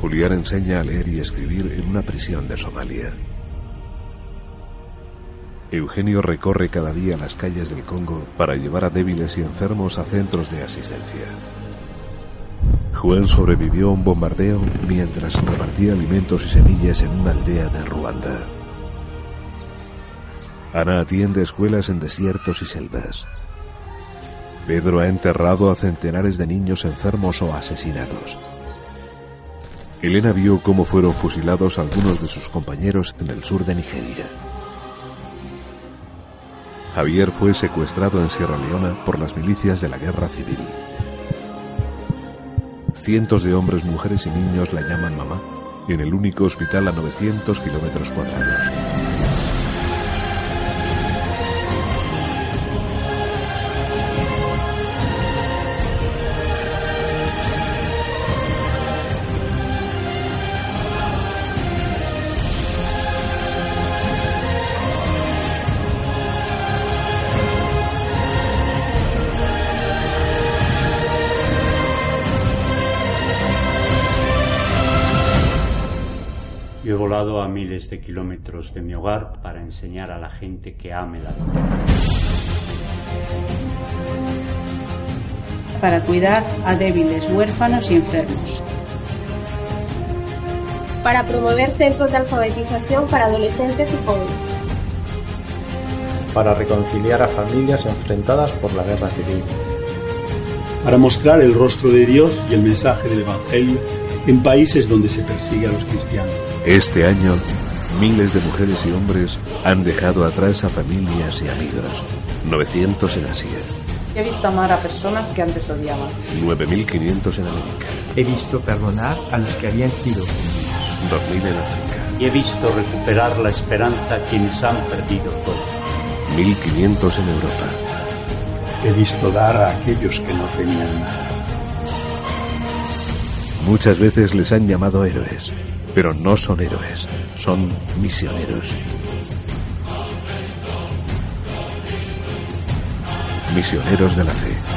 Julián enseña a leer y escribir en una prisión de Somalia. Eugenio recorre cada día las calles del Congo para llevar a débiles y enfermos a centros de asistencia. Juan sobrevivió a un bombardeo mientras repartía alimentos y semillas en una aldea de Ruanda. Ana atiende escuelas en desiertos y selvas. Pedro ha enterrado a centenares de niños enfermos o asesinados. Elena vio cómo fueron fusilados algunos de sus compañeros en el sur de Nigeria. Javier fue secuestrado en Sierra Leona por las milicias de la guerra civil. Cientos de hombres, mujeres y niños la llaman mamá en el único hospital a 900 kilómetros cuadrados. Yo he volado a miles de kilómetros de mi hogar para enseñar a la gente que ame la vida. Para cuidar a débiles, huérfanos y enfermos. Para promover centros de alfabetización para adolescentes y jóvenes. Para reconciliar a familias enfrentadas por la guerra civil. Para mostrar el rostro de Dios y el mensaje del Evangelio en países donde se persigue a los cristianos. Este año, miles de mujeres y hombres han dejado atrás a familias y amigos. 900 en Asia. He visto amar a personas que antes odiaban. 9.500 en América. He visto perdonar a los que habían sido. 2.000 en África. Y he visto recuperar la esperanza a quienes han perdido todo. 1.500 en Europa. He visto dar a aquellos que no tenían nada. Muchas veces les han llamado héroes, pero no son héroes, son misioneros. Misioneros de la fe.